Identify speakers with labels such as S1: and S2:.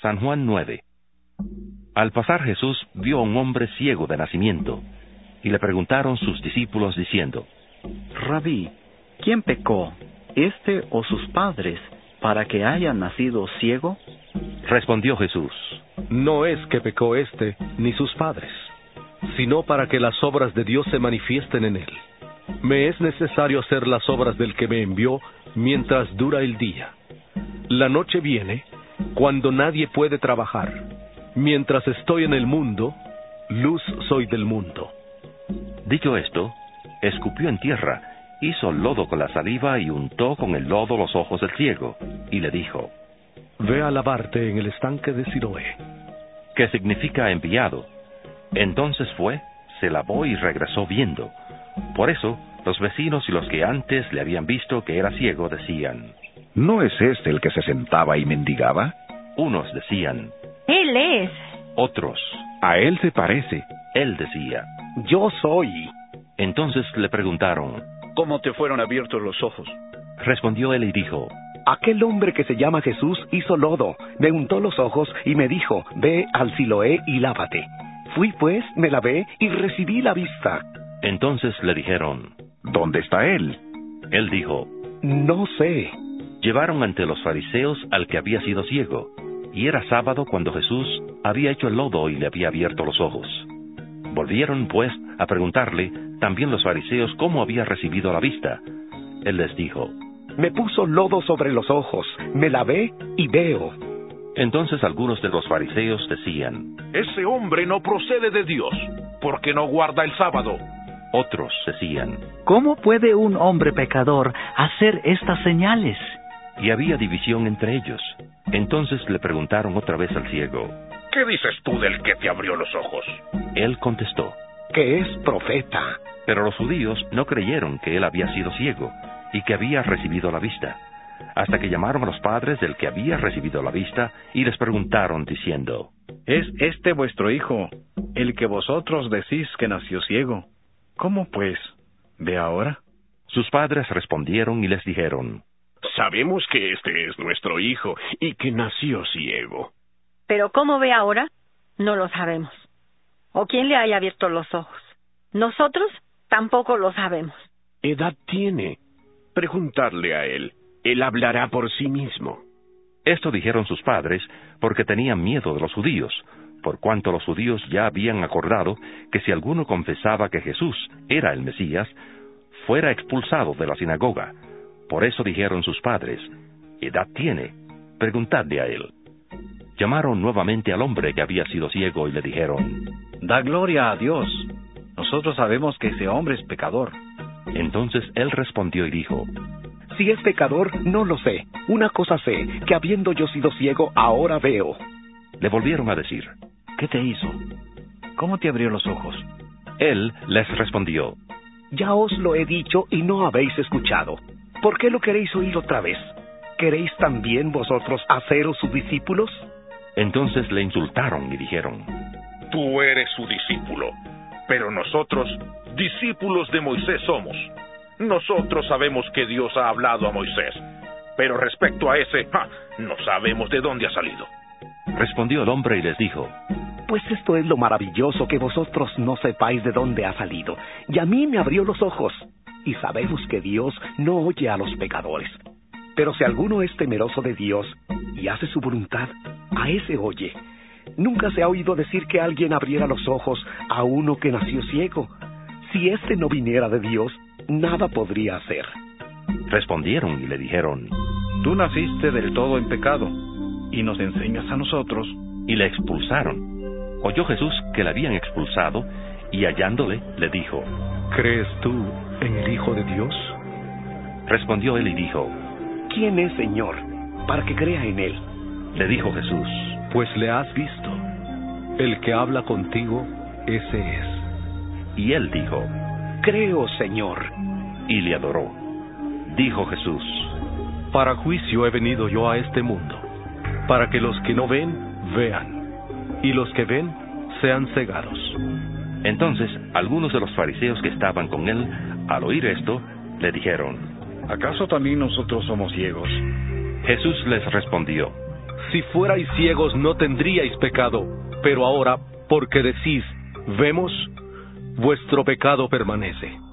S1: San Juan 9. Al pasar Jesús vio a un hombre ciego de nacimiento, y le preguntaron sus discípulos diciendo,
S2: Rabí, ¿quién pecó, este o sus padres, para que haya nacido ciego?
S1: Respondió Jesús,
S3: No es que pecó este ni sus padres, sino para que las obras de Dios se manifiesten en él. Me es necesario hacer las obras del que me envió mientras dura el día. La noche viene cuando nadie puede trabajar. Mientras estoy en el mundo, luz soy del mundo.
S1: Dicho esto, escupió en tierra, hizo lodo con la saliva y untó con el lodo los ojos del ciego, y le dijo,
S3: Ve a lavarte en el estanque de Siloé.
S1: que significa enviado. Entonces fue, se lavó y regresó viendo. Por eso, los vecinos y los que antes le habían visto que era ciego decían,
S4: ¿No es este el que se sentaba y mendigaba?
S1: unos decían,
S5: Él es.
S1: otros,
S4: A él se parece.
S1: él decía.
S6: Yo soy.
S1: Entonces le preguntaron,
S2: ¿Cómo te fueron abiertos los ojos?
S1: respondió él y dijo,
S6: Aquel hombre que se llama Jesús hizo lodo, me untó los ojos y me dijo, ve al Siloé y lávate. Fui pues, me lavé y recibí la vista.
S1: entonces le dijeron,
S4: ¿Dónde está él?
S1: él dijo,
S6: No sé.
S1: Llevaron ante los fariseos al que había sido ciego, y era sábado cuando Jesús había hecho el lodo y le había abierto los ojos. Volvieron, pues, a preguntarle también los fariseos cómo había recibido la vista. Él les dijo,
S6: Me puso lodo sobre los ojos, me lavé y veo.
S1: entonces algunos de los fariseos decían,
S7: Ese hombre no procede de Dios, porque no guarda el sábado.
S1: otros decían,
S2: ¿Cómo puede un hombre pecador hacer estas señales?
S1: Y había división entre ellos. Entonces le preguntaron otra vez al ciego.
S7: ¿Qué dices tú del que te abrió los ojos?
S1: Él contestó,
S6: que es profeta.
S1: pero los judíos no creyeron que él había sido ciego y que había recibido la vista, hasta que llamaron a los padres del que había recibido la vista y les preguntaron diciendo,
S8: ¿Es este vuestro hijo, el que vosotros decís que nació ciego? ¿Cómo pues? ¿Ve ahora?
S1: sus padres respondieron y les dijeron,
S7: Sabemos que este es nuestro hijo y que nació ciego.
S5: Pero cómo ve ahora, no lo sabemos. O quién le haya abierto los ojos. Nosotros tampoco lo sabemos.
S7: ¿Edad tiene? Preguntarle a él. Él hablará por sí mismo.
S1: Esto dijeron sus padres porque tenían miedo de los judíos, por cuanto los judíos ya habían acordado que si alguno confesaba que Jesús era el Mesías, fuera expulsado de la sinagoga. Por eso dijeron sus padres, ¿edad tiene? Preguntadle a él. Llamaron nuevamente al hombre que había sido ciego y le dijeron,
S8: Da gloria a Dios. Nosotros sabemos que ese hombre es pecador.
S1: entonces él respondió y dijo,
S6: Si es pecador, no lo sé. Una cosa sé, que habiendo yo sido ciego, ahora veo.
S1: le volvieron a decir.
S8: ¿Qué te hizo? ¿Cómo te abrió los ojos?
S1: Él les respondió,
S6: Ya os lo he dicho y no habéis escuchado. ¿Por qué lo queréis oír otra vez? ¿Queréis también vosotros haceros sus discípulos?
S1: entonces le insultaron y dijeron,
S7: Tú eres su discípulo, pero nosotros, discípulos de Moisés somos. Nosotros sabemos que Dios ha hablado a Moisés, pero respecto a ese, ¡ja! no sabemos de dónde ha salido.
S1: respondió el hombre y les dijo,
S6: Pues esto es lo maravilloso que vosotros no sepáis de dónde ha salido. Y a mí me abrió los ojos. Y sabemos que Dios no oye a los pecadores. Pero si alguno es temeroso de Dios y hace su voluntad, a ese oye. Nunca se ha oído decir que alguien abriera los ojos a uno que nació ciego. Si éste no viniera de Dios, nada podría hacer.
S1: respondieron y le dijeron,
S8: Tú naciste del todo en pecado y nos enseñas a nosotros.
S1: y le expulsaron. Oyó Jesús que le habían expulsado, y hallándole, le dijo,
S3: ¿Crees tú en el Hijo de Dios?
S1: respondió él y dijo,
S6: ¿Quién es Señor? Para que crea en Él.
S1: le dijo Jesús,
S3: Pues le has visto. El que habla contigo, ese es.
S1: y él dijo,
S6: Creo, Señor.
S1: y le adoró. Dijo Jesús,
S3: Para juicio he venido yo a este mundo, para que los que no ven, vean, y los que ven, sean cegados.
S1: Entonces algunos de los fariseos que estaban con él, al oír esto, le dijeron,
S8: ¿Acaso también nosotros somos ciegos?
S1: Jesús les respondió,
S3: Si fuerais ciegos no tendríais pecado, pero ahora, porque decís, vemos, vuestro pecado permanece.